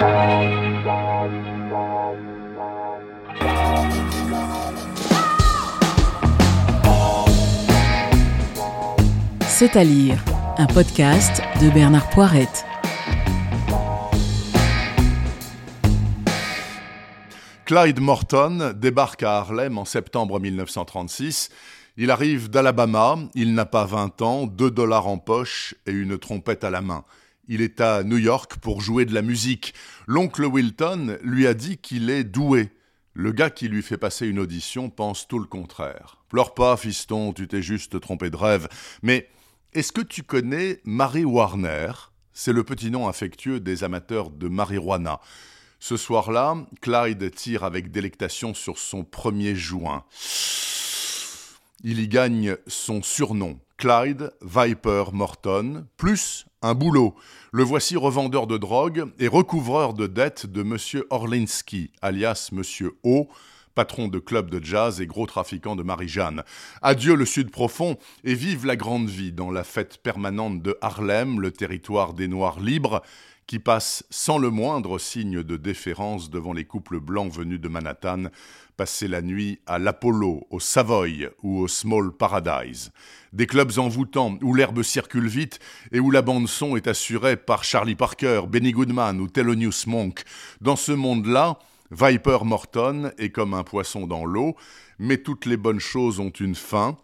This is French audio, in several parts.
C'est à lire, un podcast de Bernard Poirette. Clyde Morton débarque à Harlem en septembre 1936. Il arrive d'Alabama, il n'a pas 20 ans, 2 dollars en poche et une trompette à la main. Il est à New York pour jouer de la musique. L'oncle Wilton lui a dit qu'il est doué. Le gars qui lui fait passer une audition pense tout le contraire. Pleure pas, fiston, tu t'es juste trompé de rêve. Mais est-ce que tu connais Marie Warner? C'est le petit nom affectueux des amateurs de marijuana. Ce soir-là, Clyde tire avec délectation sur son premier joint. Il y gagne son surnom, Clyde Viper Morton, plus un boulot. Le voici revendeur de drogue et recouvreur de dettes de M. Orlinski, alias M. O, patron de club de jazz et gros trafiquant de Marie-Jeanne. Adieu le Sud profond et vive la grande vie dans la fête permanente de Harlem, le territoire des Noirs libres, qui passe sans le moindre signe de déférence devant les couples blancs venus de Manhattan, passer la nuit à l'Apollo, au Savoy ou au Small Paradise. Des clubs envoûtants où l'herbe circule vite et où la bande-son est assurée par Charlie Parker, Benny Goodman ou Thelonious Monk. Dans ce monde-là, Viper Morton est comme un poisson dans l'eau, mais toutes les bonnes choses ont une fin.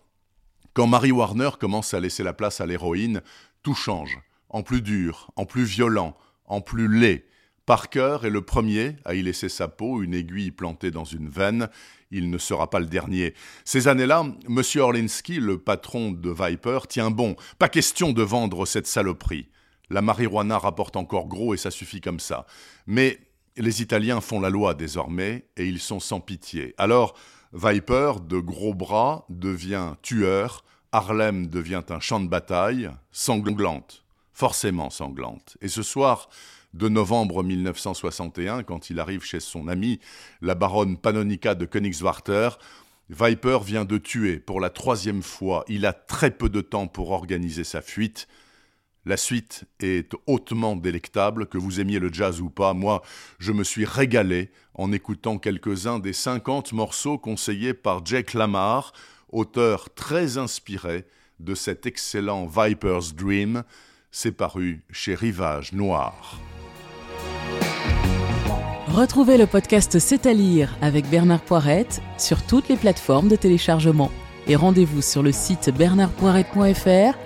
Quand Mary Warner commence à laisser la place à l'héroïne, tout change, en plus dur, en plus violent, en plus laid. Parker est le premier à y laisser sa peau, une aiguille plantée dans une veine. Il ne sera pas le dernier. Ces années-là, M. Orlinski, le patron de Viper, tient bon. Pas question de vendre cette saloperie. La marijuana rapporte encore gros et ça suffit comme ça. Mais les Italiens font la loi désormais et ils sont sans pitié. Alors, Viper, de gros bras, devient tueur, Harlem devient un champ de bataille, sanglante, forcément sanglante. Et ce soir de novembre 1961, quand il arrive chez son ami, la baronne Panonica de Königswarter, Viper vient de tuer pour la troisième fois. Il a très peu de temps pour organiser sa fuite. La suite est hautement délectable, que vous aimiez le jazz ou pas. Moi, je me suis régalé en écoutant quelques-uns des 50 morceaux conseillés par Jake Lamar, auteur très inspiré de cet excellent Viper's Dream. C'est paru chez Rivage Noir. Retrouvez le podcast C'est à lire avec Bernard Poirette sur toutes les plateformes de téléchargement. Et rendez-vous sur le site bernardpoirette.fr